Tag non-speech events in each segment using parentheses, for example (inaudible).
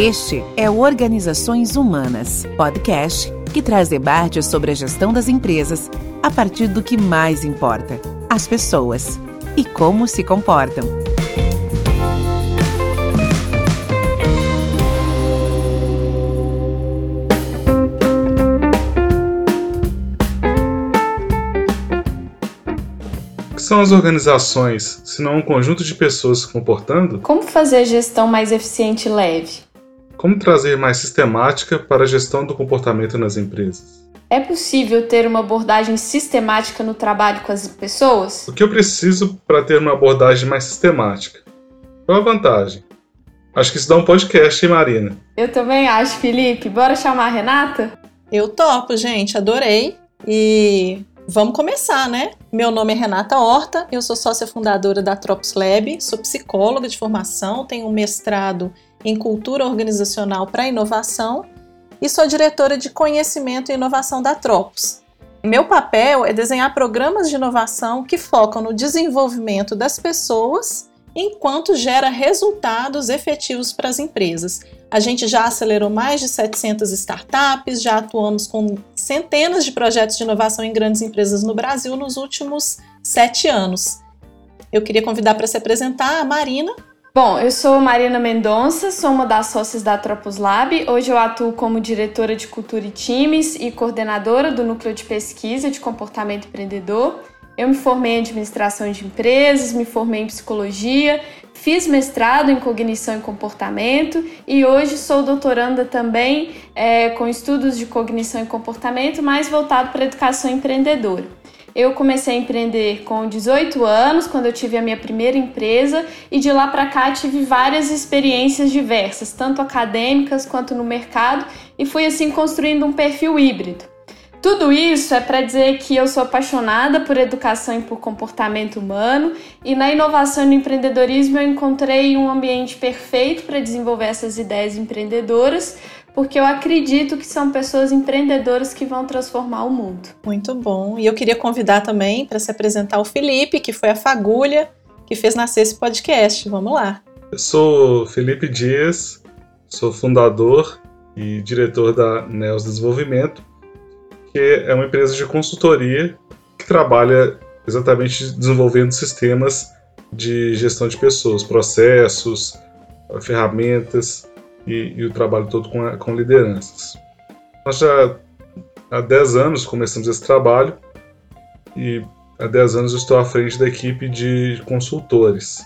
Este é o Organizações Humanas, podcast que traz debates sobre a gestão das empresas a partir do que mais importa: as pessoas e como se comportam. O que são as organizações, se não um conjunto de pessoas se comportando? Como fazer a gestão mais eficiente e leve? Como trazer mais sistemática para a gestão do comportamento nas empresas? É possível ter uma abordagem sistemática no trabalho com as pessoas? O que eu preciso para ter uma abordagem mais sistemática? Qual a vantagem? Acho que isso dá um podcast, hein, Marina? Eu também acho, Felipe. Bora chamar a Renata? Eu topo, gente, adorei. E vamos começar, né? Meu nome é Renata Horta, eu sou sócia fundadora da Tropos Lab, sou psicóloga de formação, tenho um mestrado em Cultura Organizacional para Inovação e sou diretora de Conhecimento e Inovação da Tropos. Meu papel é desenhar programas de inovação que focam no desenvolvimento das pessoas enquanto gera resultados efetivos para as empresas. A gente já acelerou mais de 700 startups, já atuamos com centenas de projetos de inovação em grandes empresas no Brasil nos últimos sete anos. Eu queria convidar para se apresentar a Marina, Bom, eu sou Marina Mendonça, sou uma das sócias da Tropos Lab. Hoje eu atuo como diretora de cultura e times e coordenadora do núcleo de pesquisa de comportamento empreendedor. Eu me formei em administração de empresas, me formei em psicologia, fiz mestrado em cognição e comportamento e hoje sou doutoranda também é, com estudos de cognição e comportamento, mais voltado para a educação empreendedora. Eu comecei a empreender com 18 anos, quando eu tive a minha primeira empresa, e de lá para cá tive várias experiências diversas, tanto acadêmicas quanto no mercado, e fui assim construindo um perfil híbrido. Tudo isso é para dizer que eu sou apaixonada por educação e por comportamento humano, e na inovação e no empreendedorismo eu encontrei um ambiente perfeito para desenvolver essas ideias empreendedoras porque eu acredito que são pessoas empreendedoras que vão transformar o mundo. Muito bom. E eu queria convidar também para se apresentar o Felipe, que foi a fagulha que fez nascer esse podcast. Vamos lá. Eu sou Felipe Dias, sou fundador e diretor da Neos Desenvolvimento, que é uma empresa de consultoria que trabalha exatamente desenvolvendo sistemas de gestão de pessoas, processos, ferramentas e, e o trabalho todo com, com lideranças. Nós já há 10 anos começamos esse trabalho e há 10 anos estou à frente da equipe de consultores.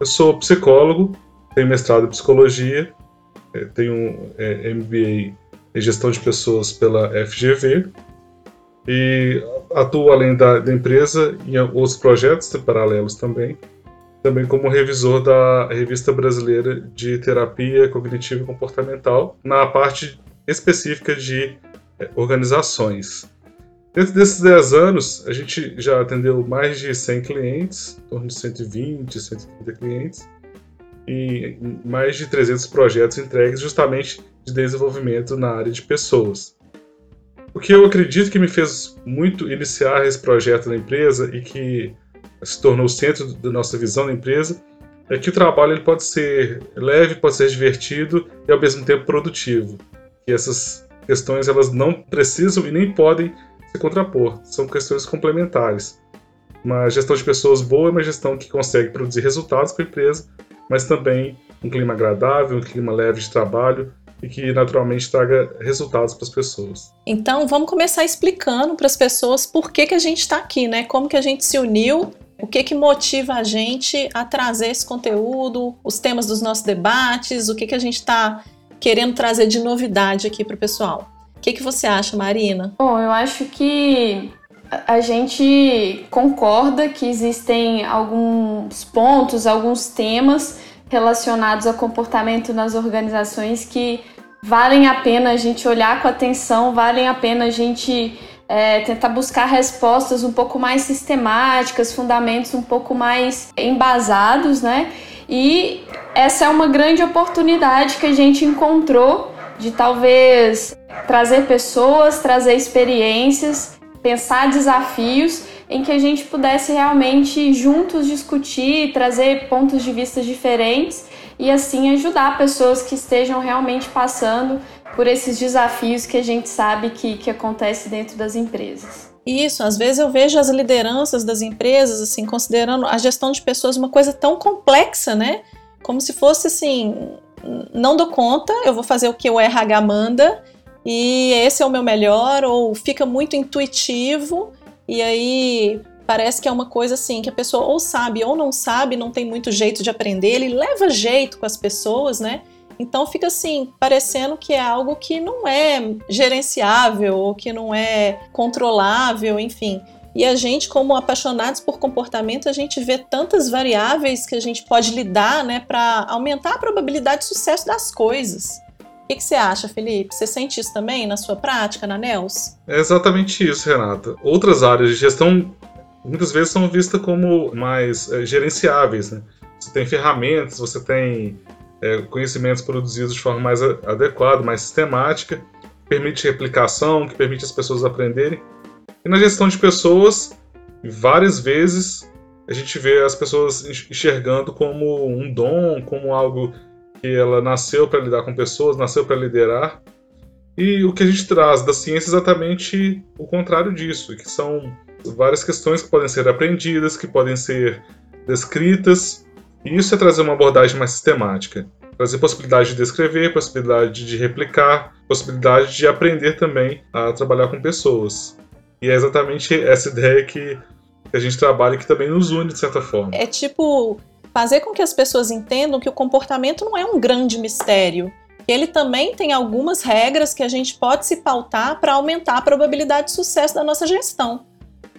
Eu sou psicólogo, tenho mestrado em psicologia, é, tenho é, MBA em gestão de pessoas pela FGV e atuo além da, da empresa em outros projetos paralelos também também como revisor da Revista Brasileira de Terapia Cognitiva e Comportamental, na parte específica de é, organizações. Dentro desses 10 anos, a gente já atendeu mais de 100 clientes, em torno de 120, 130 clientes, e mais de 300 projetos entregues justamente de desenvolvimento na área de pessoas. O que eu acredito que me fez muito iniciar esse projeto na empresa e que se tornou o centro da nossa visão da empresa, é que o trabalho ele pode ser leve, pode ser divertido e ao mesmo tempo produtivo. E essas questões elas não precisam e nem podem se contrapor, são questões complementares. Uma gestão de pessoas boa é uma gestão que consegue produzir resultados para a empresa, mas também um clima agradável, um clima leve de trabalho e que naturalmente traga resultados para as pessoas. Então, vamos começar explicando para as pessoas por que, que a gente está aqui, né? Como que a gente se uniu o que, que motiva a gente a trazer esse conteúdo, os temas dos nossos debates, o que, que a gente está querendo trazer de novidade aqui para o pessoal. O que, que você acha, Marina? Bom, eu acho que a gente concorda que existem alguns pontos, alguns temas relacionados ao comportamento nas organizações que valem a pena a gente olhar com atenção, valem a pena a gente é, tentar buscar respostas um pouco mais sistemáticas, fundamentos um pouco mais embasados, né? E essa é uma grande oportunidade que a gente encontrou de talvez trazer pessoas, trazer experiências, pensar desafios em que a gente pudesse realmente juntos discutir, trazer pontos de vista diferentes e assim ajudar pessoas que estejam realmente passando por esses desafios que a gente sabe que, que acontece dentro das empresas. Isso, às vezes eu vejo as lideranças das empresas, assim, considerando a gestão de pessoas uma coisa tão complexa, né? Como se fosse assim, não dou conta, eu vou fazer o que o RH manda e esse é o meu melhor, ou fica muito intuitivo e aí parece que é uma coisa assim que a pessoa ou sabe ou não sabe, não tem muito jeito de aprender, ele leva jeito com as pessoas, né? Então fica assim, parecendo que é algo que não é gerenciável ou que não é controlável, enfim. E a gente, como apaixonados por comportamento, a gente vê tantas variáveis que a gente pode lidar, né, para aumentar a probabilidade de sucesso das coisas. O que, você acha, Felipe? Você sente isso também na sua prática, na NELS? É exatamente isso, Renata. Outras áreas de gestão muitas vezes são vistas como mais é, gerenciáveis. Né? Você tem ferramentas, você tem é, conhecimentos produzidos de forma mais adequada, mais sistemática, que permite replicação, que permite as pessoas aprenderem. E na gestão de pessoas, várias vezes a gente vê as pessoas enxergando como um dom, como algo que ela nasceu para lidar com pessoas, nasceu para liderar. E o que a gente traz da ciência é exatamente o contrário disso, que são várias questões que podem ser aprendidas, que podem ser descritas e isso é trazer uma abordagem mais sistemática. Trazer possibilidade de descrever, possibilidade de replicar, possibilidade de aprender também a trabalhar com pessoas. E é exatamente essa ideia que a gente trabalha e que também nos une de certa forma. É tipo fazer com que as pessoas entendam que o comportamento não é um grande mistério. Ele também tem algumas regras que a gente pode se pautar para aumentar a probabilidade de sucesso da nossa gestão.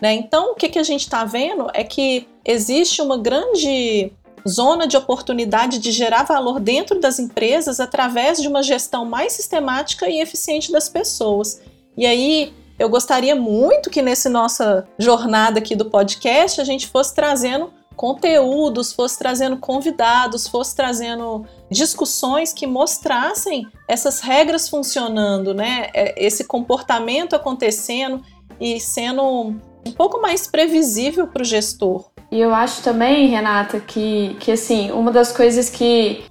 Né? Então, o que, que a gente está vendo é que existe uma grande zona de oportunidade de gerar valor dentro das empresas através de uma gestão mais sistemática e eficiente das pessoas. E aí, eu gostaria muito que nessa nossa jornada aqui do podcast a gente fosse trazendo conteúdos, fosse trazendo convidados, fosse trazendo discussões que mostrassem essas regras funcionando, né? É, esse comportamento acontecendo e sendo um pouco mais previsível para o gestor. E eu acho também, Renata, que, que assim, uma das coisas que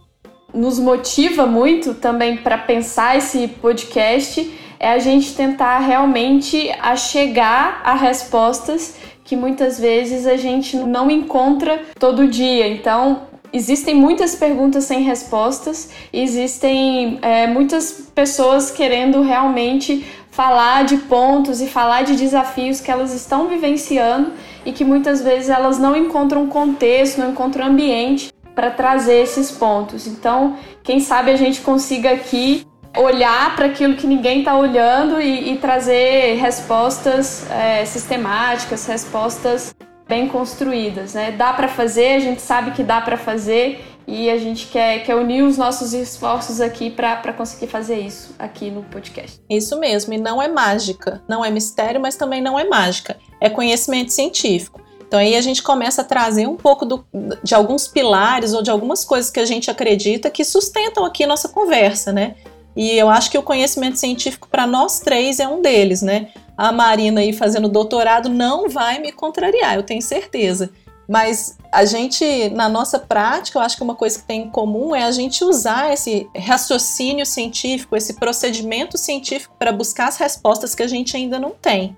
nos motiva muito também para pensar esse podcast é a gente tentar realmente a chegar a respostas que muitas vezes a gente não encontra todo dia. Então, existem muitas perguntas sem respostas, existem é, muitas pessoas querendo realmente falar de pontos e falar de desafios que elas estão vivenciando e que muitas vezes elas não encontram contexto, não encontram ambiente para trazer esses pontos. Então, quem sabe a gente consiga aqui olhar para aquilo que ninguém está olhando e, e, trazer respostas é, sistemáticas, respostas bem construídas. Né? Dá para fazer, a gente sabe que dá para fazer e a gente quer, quer unir os nossos esforços aqui para conseguir fazer isso aqui no podcast. Isso mesmo, e não é mágica, não é mistério, mas também não é mágica, é conhecimento científico. Então aí a gente começa a trazer um pouco do, de alguns pilares ou de algumas coisas que a gente acredita que sustentam aqui nossa conversa, né? E eu acho que o conhecimento científico para nós três é um deles, né? A Marina aí fazendo doutorado não vai me contrariar, eu tenho certeza. Mas a gente, na nossa prática, eu acho que uma coisa que tem em comum é a gente usar esse raciocínio científico, esse procedimento científico para buscar as respostas que a gente ainda não tem.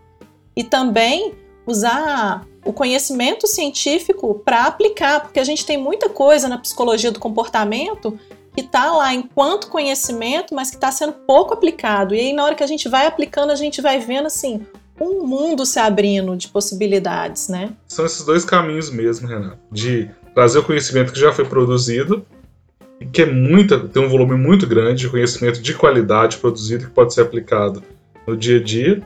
E também usar o conhecimento científico para aplicar, porque a gente tem muita coisa na psicologia do comportamento que está lá enquanto conhecimento, mas que está sendo pouco aplicado. E aí, na hora que a gente vai aplicando, a gente vai vendo assim um mundo se abrindo de possibilidades, né? São esses dois caminhos mesmo, Renato, de trazer o conhecimento que já foi produzido que é muita, tem um volume muito grande de conhecimento de qualidade produzido que pode ser aplicado no dia a dia.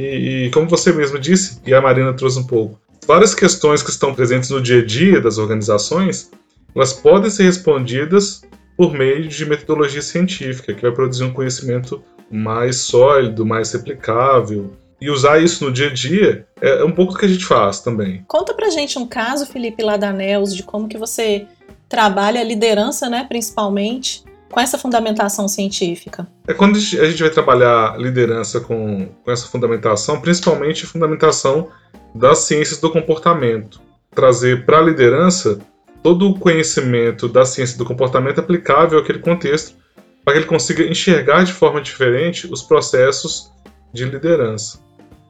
E, e como você mesmo disse, e a Marina trouxe um pouco, várias questões que estão presentes no dia a dia das organizações, elas podem ser respondidas por meio de metodologia científica, que vai produzir um conhecimento mais sólido, mais replicável, e usar isso no dia a dia é um pouco do que a gente faz também. Conta pra gente um caso, Felipe Ladanels, de como que você trabalha a liderança, né, principalmente, com essa fundamentação científica. É quando a gente vai trabalhar liderança com, com essa fundamentação, principalmente fundamentação das ciências do comportamento. Trazer para a liderança todo o conhecimento da ciência do comportamento aplicável àquele contexto, para que ele consiga enxergar de forma diferente os processos de liderança.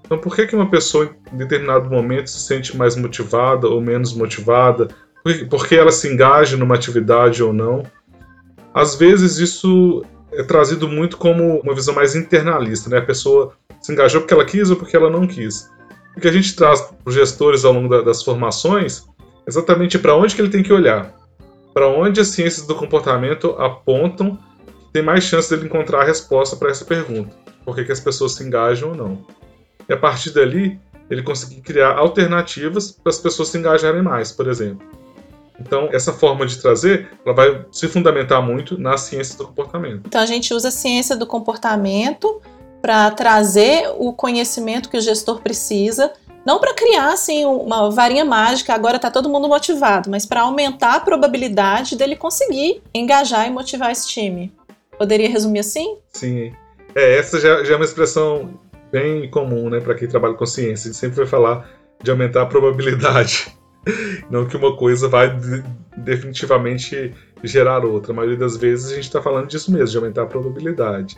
Então, por que uma pessoa em determinado momento se sente mais motivada ou menos motivada? Por que ela se engaja numa atividade ou não? Às vezes, isso é trazido muito como uma visão mais internalista, né? A pessoa se engajou porque ela quis ou porque ela não quis. O que a gente traz para os gestores ao longo da, das formações é exatamente para onde que ele tem que olhar, para onde as ciências do comportamento apontam que tem mais chance dele encontrar a resposta para essa pergunta: por que, que as pessoas se engajam ou não? E a partir dali, ele conseguir criar alternativas para as pessoas se engajarem mais, por exemplo. Então, essa forma de trazer, ela vai se fundamentar muito na ciência do comportamento. Então, a gente usa a ciência do comportamento para trazer o conhecimento que o gestor precisa, não para criar assim uma varinha mágica, agora está todo mundo motivado, mas para aumentar a probabilidade dele conseguir engajar e motivar esse time. Poderia resumir assim? Sim. É, essa já, já é uma expressão bem comum, né, para quem trabalha com ciência. A gente sempre vai falar de aumentar a probabilidade. (laughs) Não que uma coisa vai definitivamente gerar outra. A maioria das vezes a gente está falando disso mesmo, de aumentar a probabilidade.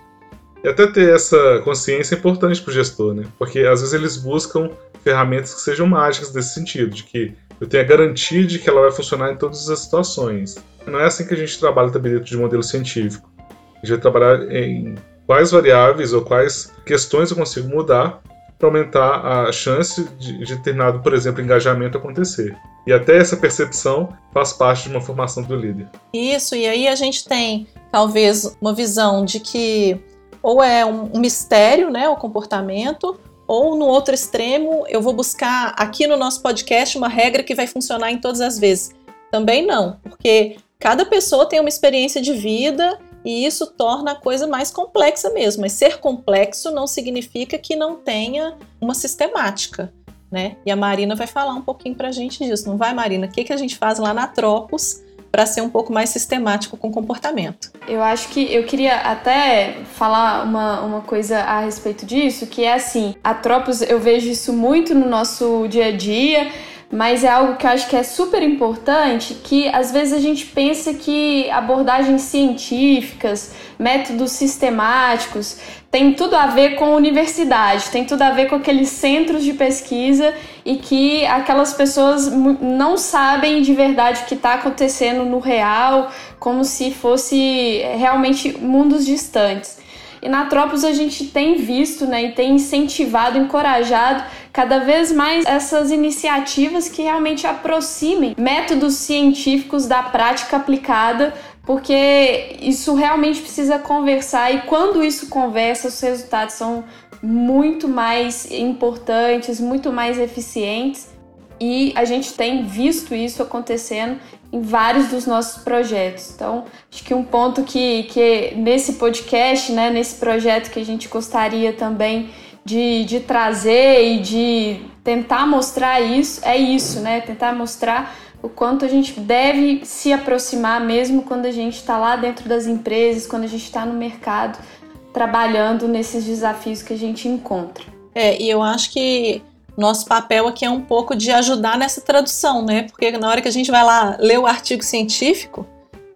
E até ter essa consciência é importante para o gestor, né? Porque às vezes eles buscam ferramentas que sejam mágicas nesse sentido, de que eu tenho a garantia de que ela vai funcionar em todas as situações. Não é assim que a gente trabalha também dentro de modelo científico. A gente vai trabalhar em quais variáveis ou quais questões eu consigo mudar para aumentar a chance de, de determinado, por exemplo, engajamento acontecer. E até essa percepção faz parte de uma formação do líder. Isso, e aí a gente tem talvez uma visão de que ou é um mistério, né, o comportamento, ou no outro extremo, eu vou buscar aqui no nosso podcast uma regra que vai funcionar em todas as vezes. Também não, porque cada pessoa tem uma experiência de vida e isso torna a coisa mais complexa mesmo. Mas ser complexo não significa que não tenha uma sistemática, né? E a Marina vai falar um pouquinho para a gente disso, não vai, Marina? O que, que a gente faz lá na Tropos para ser um pouco mais sistemático com o comportamento. Eu acho que eu queria até falar uma, uma coisa a respeito disso, que é assim, a Tropos, eu vejo isso muito no nosso dia a dia, mas é algo que eu acho que é super importante, que às vezes a gente pensa que abordagens científicas, métodos sistemáticos, tem tudo a ver com universidade, tem tudo a ver com aqueles centros de pesquisa e que aquelas pessoas não sabem de verdade o que está acontecendo no real, como se fosse realmente mundos distantes. E na Tropos a gente tem visto né, e tem incentivado, encorajado cada vez mais essas iniciativas que realmente aproximem métodos científicos da prática aplicada porque isso realmente precisa conversar e quando isso conversa, os resultados são muito mais importantes, muito mais eficientes e a gente tem visto isso acontecendo em vários dos nossos projetos. Então, acho que um ponto que, que nesse podcast, né, nesse projeto que a gente gostaria também de, de trazer e de tentar mostrar isso, é isso, né? Tentar mostrar o quanto a gente deve se aproximar mesmo quando a gente está lá dentro das empresas, quando a gente está no mercado, trabalhando nesses desafios que a gente encontra. É, e eu acho que nosso papel aqui é um pouco de ajudar nessa tradução, né? Porque na hora que a gente vai lá ler o artigo científico,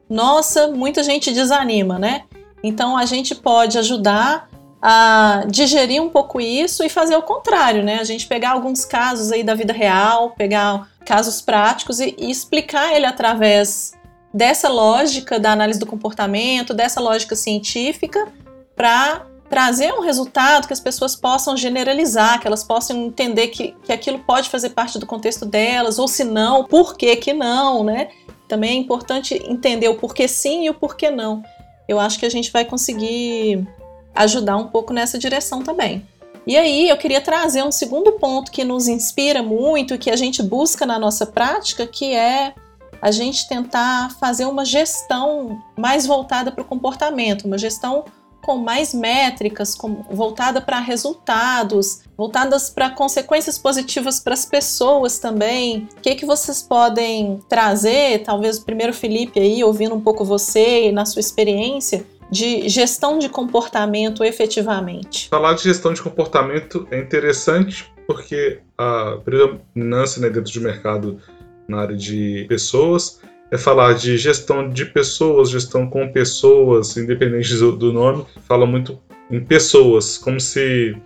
nossa, muita gente desanima, né? Então a gente pode ajudar a digerir um pouco isso e fazer o contrário, né? A gente pegar alguns casos aí da vida real, pegar casos práticos e, e explicar ele através dessa lógica da análise do comportamento, dessa lógica científica, para trazer um resultado que as pessoas possam generalizar, que elas possam entender que, que aquilo pode fazer parte do contexto delas, ou se não, por que que não, né? Também é importante entender o porquê sim e o porquê não. Eu acho que a gente vai conseguir ajudar um pouco nessa direção também. E aí eu queria trazer um segundo ponto que nos inspira muito, que a gente busca na nossa prática, que é a gente tentar fazer uma gestão mais voltada para o comportamento, uma gestão com mais métricas, com, voltada para resultados, voltadas para consequências positivas para as pessoas também. O que, que vocês podem trazer? Talvez primeiro Felipe aí, ouvindo um pouco você e na sua experiência, de gestão de comportamento efetivamente? Falar de gestão de comportamento é interessante porque a predominância né, dentro do mercado na área de pessoas, é falar de gestão de pessoas, gestão com pessoas, independente do, do nome, fala muito em pessoas, como se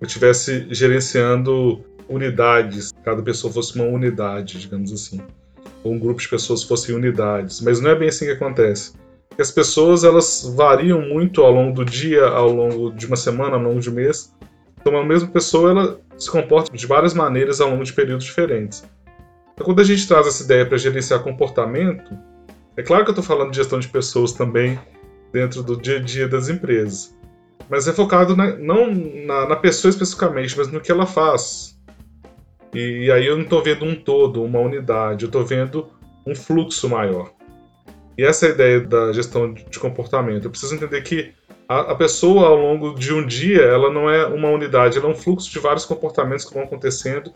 eu estivesse gerenciando unidades, cada pessoa fosse uma unidade, digamos assim. Ou um grupo de pessoas fossem unidades. Mas não é bem assim que acontece. Porque as pessoas elas variam muito ao longo do dia, ao longo de uma semana, ao longo de um mês. Então, a mesma pessoa ela se comporta de várias maneiras ao longo de períodos diferentes. Quando a gente traz essa ideia para gerenciar comportamento, é claro que eu estou falando de gestão de pessoas também dentro do dia a dia das empresas. Mas é focado na, não na, na, pessoa especificamente, mas no que ela faz. E, e aí eu não estou vendo um todo, uma unidade, eu estou vendo um fluxo maior. E essa é a ideia da gestão de comportamento. Eu preciso entender que a, a pessoa, ao longo de um dia, ela não é uma unidade, ela é um fluxo de vários comportamentos que vão acontecendo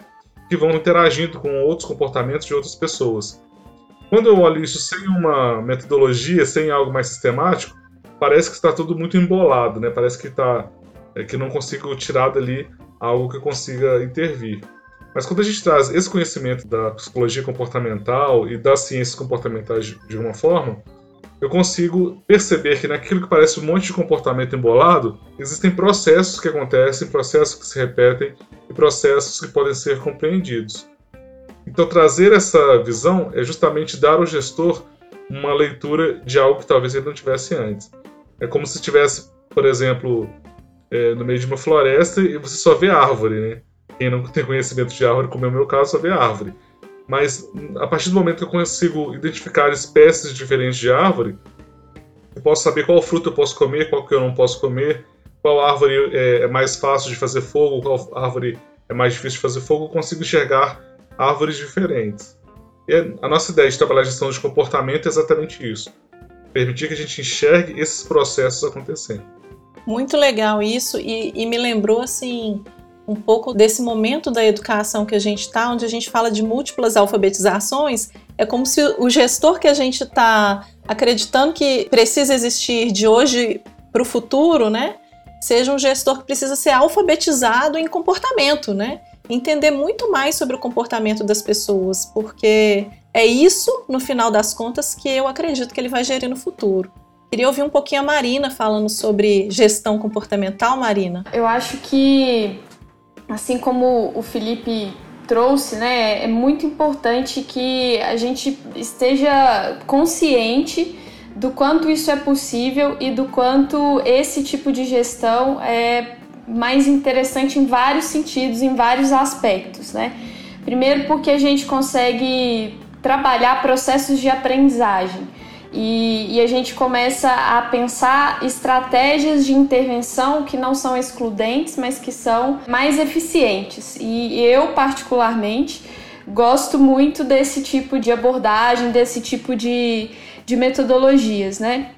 que vão interagindo com outros comportamentos de outras pessoas. Quando eu olho isso sem uma metodologia, sem algo mais sistemático, parece que está tudo muito embolado, né? Parece que tá é, que não consigo tirar dali algo que consiga intervir. Mas quando a gente traz esse conhecimento da psicologia comportamental e das ciências comportamentais de uma forma, eu consigo perceber que naquilo que parece um monte de comportamento embolado, existem processos que acontecem, processos que se repetem e processos que podem ser compreendidos. Então, trazer essa visão é justamente dar ao gestor uma leitura de algo que talvez ele não tivesse antes. É como se estivesse, por exemplo, é, no meio de uma floresta e você só vê árvore, né? Quem não tem conhecimento de árvore, como é o meu caso, só vê árvore. Mas a partir do momento que eu consigo identificar espécies diferentes de árvore, eu posso saber qual fruta eu posso comer, qual que eu não posso comer, qual árvore é, é mais fácil de fazer fogo, qual árvore é mais difícil de fazer fogo, eu consigo enxergar árvores diferentes. E a nossa ideia de trabalhar gestão de comportamento é exatamente isso. Permitir que a gente enxergue esses processos acontecendo. Muito legal isso e, e me lembrou assim um pouco desse momento da educação que a gente está, onde a gente fala de múltiplas alfabetizações, é como se o gestor que a gente está acreditando que precisa existir de hoje para o futuro, né, seja um gestor que precisa ser alfabetizado em comportamento, né, entender muito mais sobre o comportamento das pessoas, porque é isso, no final das contas, que eu acredito que ele vai gerir no futuro. Queria ouvir um pouquinho a Marina falando sobre gestão comportamental, Marina. Eu acho que assim como o Felipe trouxe, né, é muito importante que a gente esteja consciente do quanto isso é possível e do quanto esse tipo de gestão é mais interessante em vários sentidos, em vários aspectos, né? Primeiro porque a gente consegue trabalhar processos de aprendizagem. E, e, a gente começa a pensar estratégias de intervenção que não são excludentes, mas que são mais eficientes. E eu, particularmente, gosto muito desse tipo de abordagem, desse tipo de, de metodologias, né?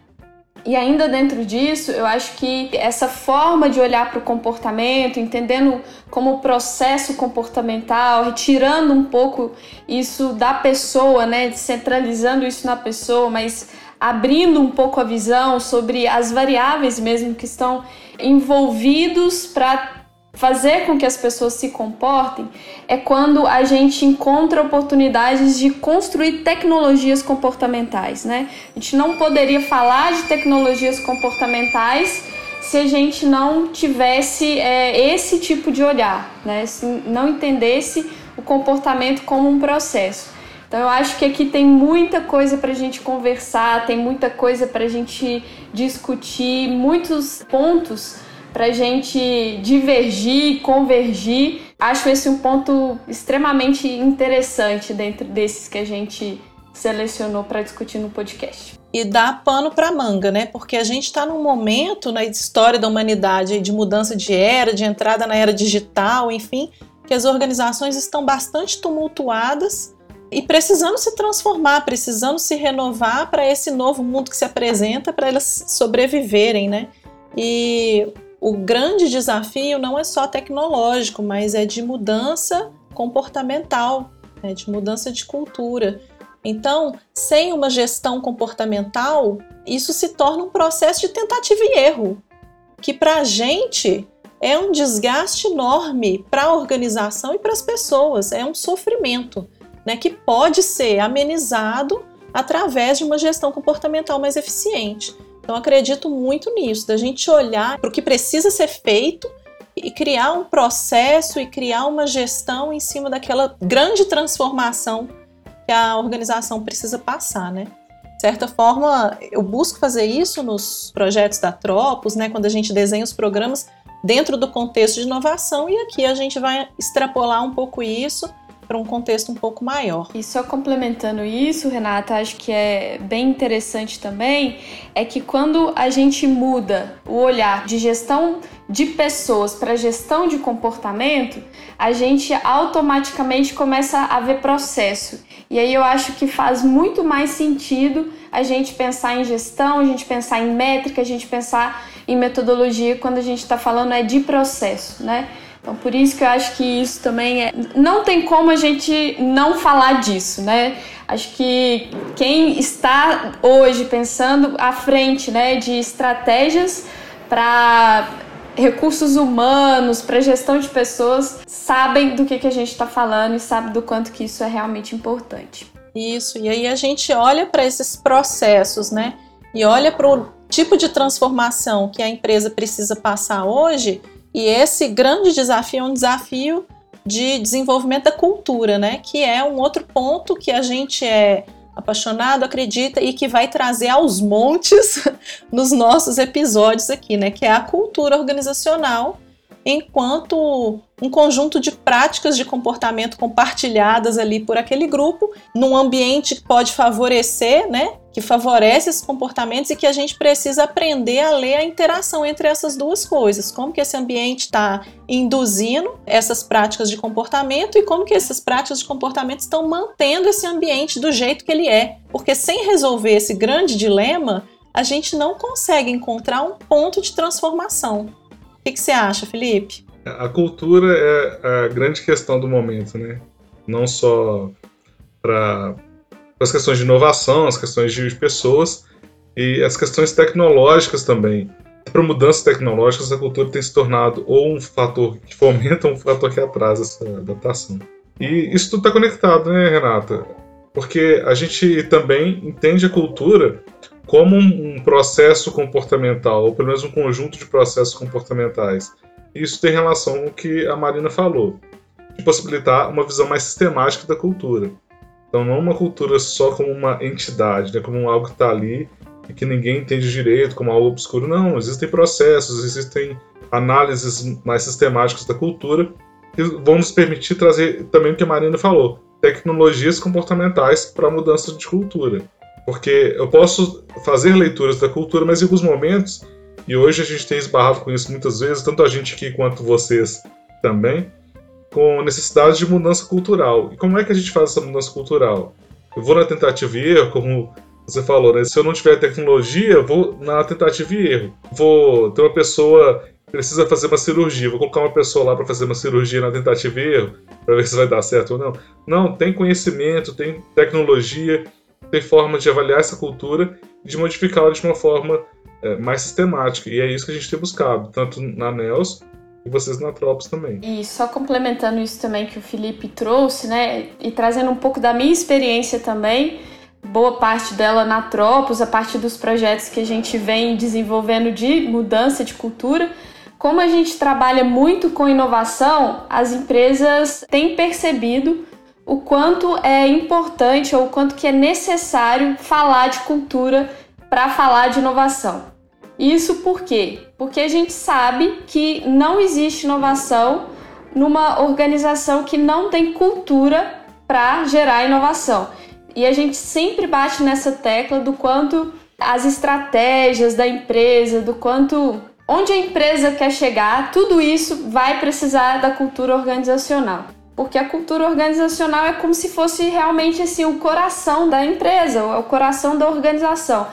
E ainda dentro disso, eu acho que essa forma de olhar para o comportamento, entendendo como processo comportamental, retirando um pouco isso da pessoa, né, centralizando isso na pessoa, mas abrindo um pouco a visão sobre as variáveis mesmo que estão envolvidos para fazer com que as pessoas se comportem é quando a gente encontra oportunidades de construir tecnologias comportamentais, né? A gente não poderia falar de tecnologias comportamentais se a gente não tivesse é, esse tipo de olhar, né? Se não entendesse o comportamento como um processo. Então eu acho que aqui tem muita coisa para a gente conversar, tem muita coisa para a gente discutir, muitos pontos para a gente divergir, convergir. Acho esse um ponto extremamente interessante dentro desses que a gente selecionou para discutir no podcast. E dá pano para manga, né? Porque a gente está num momento na história da humanidade de mudança de era, de entrada na era digital, enfim, que as organizações estão bastante tumultuadas e precisando se transformar, precisando se renovar para esse novo mundo que se apresenta, para elas sobreviverem, né? E o grande desafio não é só tecnológico, mas é de mudança comportamental, né, de mudança de cultura. Então, sem uma gestão comportamental, isso se torna um processo de tentativa e erro, que para a gente é um desgaste enorme para a organização e para as pessoas, é um sofrimento. né, que pode ser amenizado através de uma gestão comportamental mais eficiente. Então, acredito muito nisso, da gente olhar para o que precisa ser feito e criar um processo e criar uma gestão em cima daquela grande transformação que a organização precisa passar, né? De certa forma, eu busco fazer isso nos projetos da Tropos, né, quando a gente desenha os programas dentro do contexto de inovação e aqui a gente vai extrapolar um pouco isso para um contexto um pouco maior. E só complementando isso, Renata, acho que é bem interessante também é que quando a gente muda o olhar de gestão de pessoas para gestão de comportamento, a gente automaticamente começa a ver processo. E aí eu acho que faz muito mais sentido a gente pensar em gestão, a gente pensar em métrica, a gente pensar em metodologia quando a gente está falando é de processo, né? Então, por isso que eu acho que isso também é. Não tem como a gente não falar disso, né? Acho que quem está hoje pensando à frente né, de estratégias para recursos humanos, para gestão de pessoas, sabem do que, que a gente está falando e sabem do quanto que isso é realmente importante. Isso, e aí a gente olha para esses processos, né? E olha para o tipo de transformação que a empresa precisa passar hoje e esse grande desafio é um desafio de desenvolvimento da cultura, né? Que é um outro ponto que a gente é apaixonado, acredita e que vai trazer aos montes (laughs) nos nossos episódios aqui, né? Que é a cultura organizacional enquanto um conjunto de práticas de comportamento compartilhadas ali por aquele grupo, num ambiente que pode favorecer, né, que favorece esses comportamentos e que a gente precisa aprender a ler a interação entre essas duas coisas, como que esse ambiente está induzindo essas práticas de comportamento e como que essas práticas de comportamento estão mantendo esse ambiente do jeito que ele é, porque sem resolver esse grande dilema, a gente não consegue encontrar um ponto de transformação que, que você acha, Felipe? A cultura é a grande questão do momento, né? Não só para as questões de inovação, as questões de pessoas e as questões tecnológicas também. Para mudanças tecnológicas, a cultura tem se tornado ou um fator que fomenta ou um fator que atrasa essa adaptação. E isso tudo está conectado, né, Renata? Porque a gente também entende a cultura como um, processo comportamental, ou pelo menos um conjunto de processos comportamentais. Isso tem relação com o que a Marina falou, de possibilitar uma visão mais sistemática da cultura. Então, não uma cultura só como uma entidade, né, como algo que está ali e que ninguém entende direito, como algo obscuro. Não, existem processos, existem análises mais sistemáticas da cultura que vão nos permitir trazer também o que a Marina falou, tecnologias comportamentais para a mudança de cultura. Porque eu posso fazer leituras da cultura, mas em alguns momentos, e hoje a gente tem esbarrado com isso muitas vezes, tanto a gente aqui quanto vocês também, com necessidade de mudança cultural. E como é que a gente faz essa mudança cultural? Eu vou na tentativa e erro, como você falou, né? Se eu não tiver tecnologia, vou na tentativa e erro. Vou ter uma pessoa precisa fazer uma cirurgia, vou colocar uma pessoa lá para fazer uma cirurgia na tentativa e erro, para ver se vai dar certo ou não. Não, tem conhecimento, tem tecnologia, tem forma de avaliar essa cultura e de modificá-la de uma forma é, mais sistemática. E é isso que a gente tem buscado, tanto na NELS e vocês na Tropos também. E só complementando isso também que o Felipe trouxe, né, e trazendo um pouco da minha experiência também, boa parte dela na Tropos, a partir dos projetos que a gente vem desenvolvendo de mudança de cultura. Como a gente trabalha muito com inovação, as empresas têm percebido o quanto é importante ou o quanto que é necessário falar de cultura para falar de inovação. Isso por quê? Porque a gente sabe que não existe inovação numa organização que não tem cultura para gerar inovação. E a gente sempre bate nessa tecla do quanto as estratégias da empresa, do quanto onde a empresa quer chegar, tudo isso vai precisar da cultura organizacional porque a cultura organizacional é como se fosse realmente assim o coração da empresa, o coração da organização,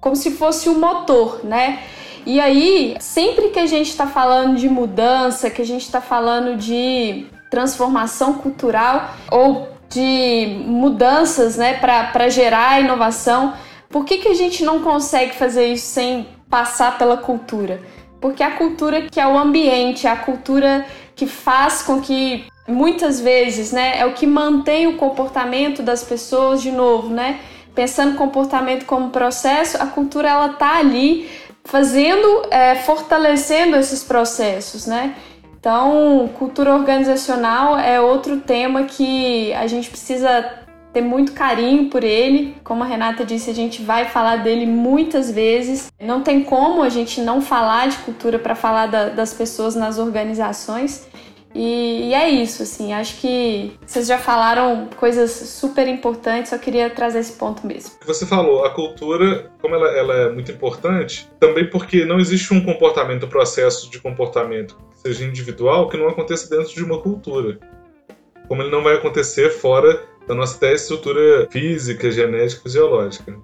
como se fosse o motor, né? E aí, sempre que a gente está falando de mudança, que a gente está falando de transformação cultural ou de mudanças, né, para gerar inovação, por que, que a gente não consegue fazer isso sem passar pela cultura? Porque a cultura que é o ambiente, a cultura que faz com que muitas vezes, né, é o que mantém o comportamento das pessoas de novo, né? Pensando comportamento como processo, a cultura ela tá ali fazendo, é, fortalecendo esses processos, né? Então, cultura organizacional é outro tema que a gente precisa ter muito carinho por ele. Como a Renata disse, a gente vai falar dele muitas vezes. Não tem como a gente não falar de cultura para falar da, das pessoas nas organizações. E, e, é isso, assim, acho que vocês já falaram coisas super importantes, só queria trazer esse ponto mesmo. Você falou, a cultura, como ela, ela é muito importante, também porque não existe um comportamento, um processo de comportamento, seja individual, que não aconteça dentro de uma cultura. Como ele não vai acontecer fora da nossa até estrutura física, genética, fisiológica.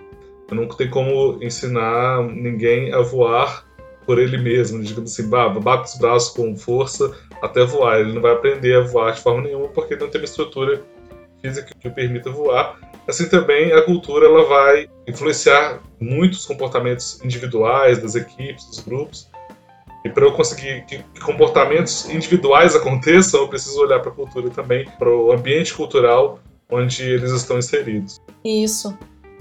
Eu não tem como ensinar ninguém a voar por ele mesmo, digamos assim, bate os braços com força até voar. Ele não vai aprender a voar de forma nenhuma porque não tem uma estrutura física que o permita voar. Assim também a cultura ela vai influenciar muitos comportamentos individuais das equipes, dos grupos. E para eu conseguir que comportamentos individuais aconteçam, eu preciso olhar para a cultura também, para o ambiente cultural onde eles estão inseridos. Isso.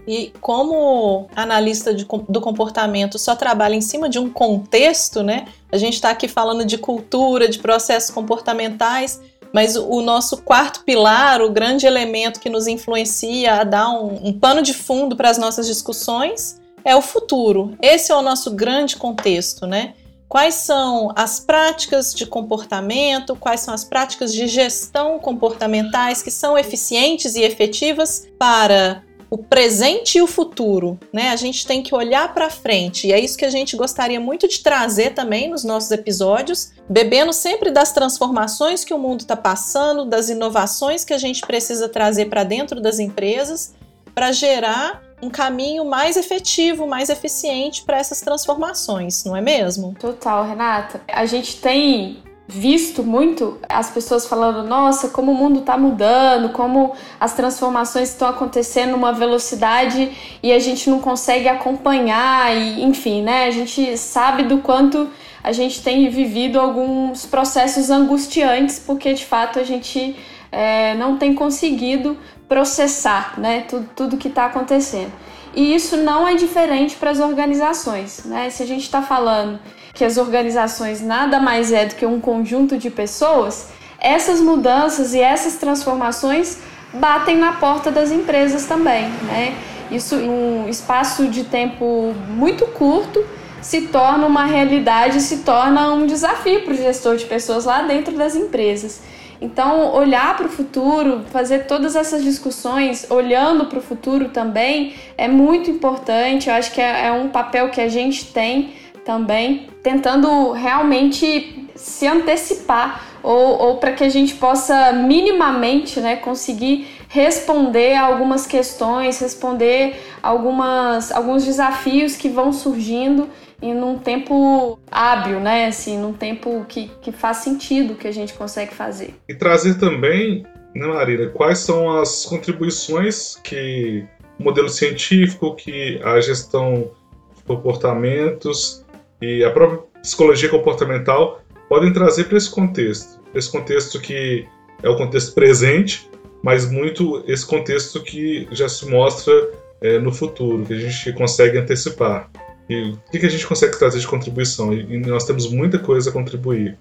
E como analista de, do comportamento só trabalha em cima de um contexto, né? A gente está aqui falando de cultura, de processos comportamentais, mas o nosso quarto pilar, o grande elemento que nos influencia a dar um, um pano de fundo para as nossas discussões, é o futuro. Esse é o nosso grande contexto, né? Quais são as práticas de comportamento, quais são as práticas de gestão comportamentais que são eficientes e efetivas para o presente e o futuro, né? A gente tem que olhar para frente e é isso que a gente gostaria muito de trazer também nos nossos episódios, bebendo sempre das transformações que o mundo está passando, das inovações que a gente precisa trazer para dentro das empresas para gerar um caminho mais efetivo, mais eficiente para essas transformações, não é mesmo? Total, Renata. A gente tem visto muito as pessoas falando: nossa, como o mundo está mudando, como as transformações estão acontecendo numa velocidade e a gente não consegue acompanhar, e enfim, né? A gente sabe do quanto a gente tem vivido alguns processos angustiantes, porque de fato a gente é, não tem conseguido processar né, tudo, tudo que está acontecendo. E isso não é diferente para as organizações. Né? Se a gente está falando que as organizações nada mais é do que um conjunto de pessoas, essas mudanças e essas transformações batem na porta das empresas também. Né? Isso, em um espaço de tempo muito curto, se torna uma realidade, se torna um desafio para o gestor de pessoas lá dentro das empresas. Então, olhar para o futuro, fazer todas essas discussões olhando para o futuro também é muito importante. Eu acho que é, é um papel que a gente tem também, tentando realmente se antecipar ou, ou para que a gente possa minimamente né, conseguir responder algumas questões, responder algumas, alguns desafios que vão surgindo e num tempo hábil, né? Assim, num tempo que, que faz sentido que a gente consegue fazer. E trazer também, né, Marina, quais são as contribuições que o modelo científico, que a gestão de comportamentos e a própria psicologia comportamental podem trazer para esse contexto. Esse contexto que é o contexto presente, mas muito esse contexto que já se mostra é, no futuro, que a gente consegue antecipar. E o que, a gente consegue trazer de contribuição? E, nós temos muita coisa a contribuir.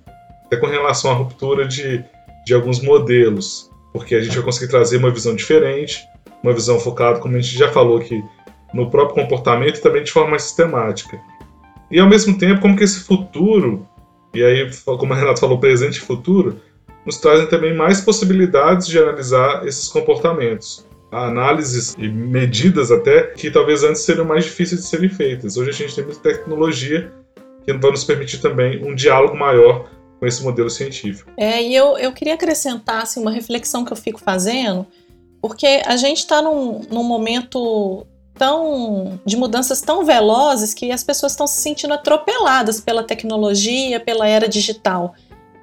Até com relação à ruptura de, de alguns modelos, porque a gente vai conseguir trazer uma visão diferente, uma visão focada, como a gente já falou aqui, no próprio comportamento e também de forma sistemática. E ao mesmo tempo, como que esse futuro, e aí, como a Renata falou, presente e futuro, nos trazem também mais possibilidades de analisar esses comportamentos análises e medidas até que talvez antes seriam mais difíceis de serem feitas. Hoje a gente tem muita tecnologia que vai nos permitir também um diálogo maior com esse modelo científico. É, e eu, eu queria acrescentar assim, uma reflexão que eu fico fazendo, porque a gente está num, num momento tão de mudanças tão velozes que as pessoas estão se sentindo atropeladas pela tecnologia, pela era digital.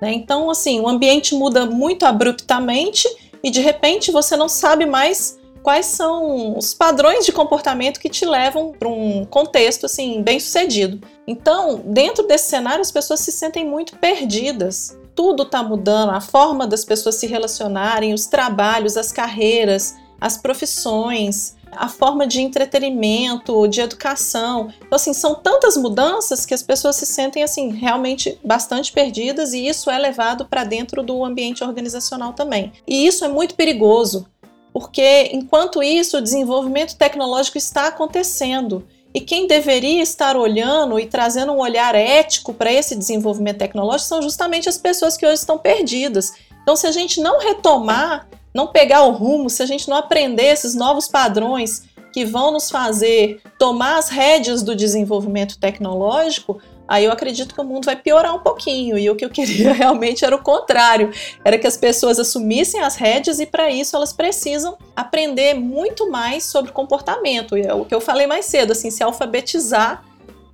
Né? Então, assim, o ambiente muda muito abruptamente e de repente você não sabe mais quais são os padrões de comportamento que te levam para um contexto assim bem sucedido. Então, dentro desse cenário, as pessoas se sentem muito perdidas. tudo está mudando, a forma das pessoas se relacionarem, os trabalhos, as carreiras, as profissões, a forma de entretenimento, de educação. Então, assim, são tantas mudanças que as pessoas se sentem, assim, realmente bastante perdidas e isso é levado para dentro do ambiente organizacional também. E isso é muito perigoso, porque enquanto isso, o desenvolvimento tecnológico está acontecendo. E quem deveria estar olhando e trazendo um olhar ético para esse desenvolvimento tecnológico são justamente as pessoas que hoje estão perdidas. Então, se a gente não retomar não pegar o rumo, se a gente não aprender esses novos padrões que vão nos fazer tomar as rédeas do desenvolvimento tecnológico, aí eu acredito que o mundo vai piorar um pouquinho. E o que eu queria (laughs) realmente era o contrário: era que as pessoas assumissem as rédeas e para isso elas precisam aprender muito mais sobre comportamento. E é o que eu falei mais cedo, assim, se alfabetizar,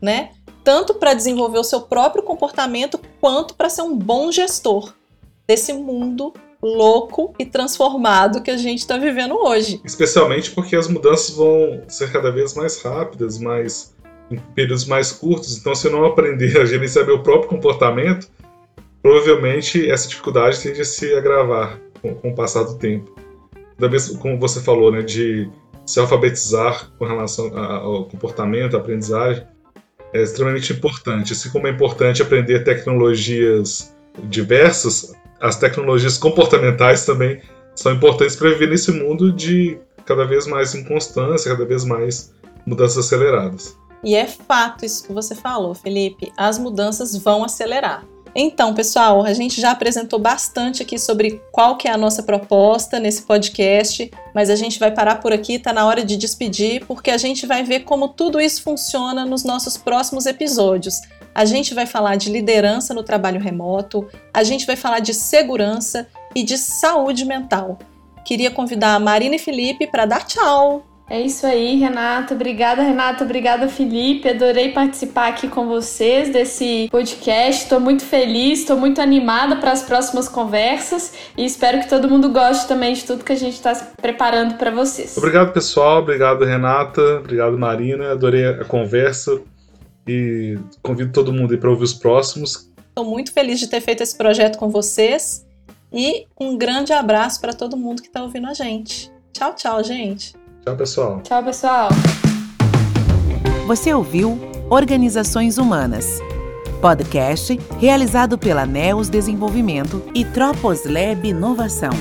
né? Tanto para desenvolver o seu próprio comportamento quanto para ser um bom gestor desse mundo louco e transformado que a gente está vivendo hoje. Especialmente porque as mudanças vão ser cada vez mais rápidas, mais em períodos mais curtos. Então, se eu não aprender a gerenciar meu próprio comportamento, provavelmente essa dificuldade tende a se agravar com, com o passar do tempo. Da vez, como você falou, né, de se alfabetizar com relação ao comportamento, à aprendizagem, é extremamente importante. Assim como é importante aprender tecnologias diversas, as tecnologias comportamentais também são importantes para viver nesse mundo de cada vez mais inconstância, cada vez mais mudanças aceleradas. E é fato isso que você falou, Felipe. As mudanças vão acelerar. Então, pessoal, a gente já apresentou bastante aqui sobre qual que é a nossa proposta nesse podcast, mas a gente vai parar por aqui, tá na hora de despedir, porque a gente vai ver como tudo isso funciona nos nossos próximos episódios. A gente vai falar de liderança no trabalho remoto, a gente vai falar de segurança e de saúde mental. Queria convidar a Marina e Felipe para dar tchau. É isso aí, Renata. Obrigada, Renata. Obrigada, Felipe. Adorei participar aqui com vocês desse podcast. Estou muito feliz, estou muito animada para as próximas conversas e espero que todo mundo goste também de tudo que a gente está preparando para vocês. Obrigado, pessoal. Obrigado, Renata. Obrigado, Marina. Adorei a conversa e convido todo mundo para ouvir os próximos. Estou muito feliz de ter feito esse projeto com vocês e um grande abraço para todo mundo que está ouvindo a gente. Tchau, tchau, gente. Tchau, pessoal. Tchau, pessoal. Você ouviu Organizações Humanas, podcast realizado pela NEOS Desenvolvimento e Tropos Lab Inovação.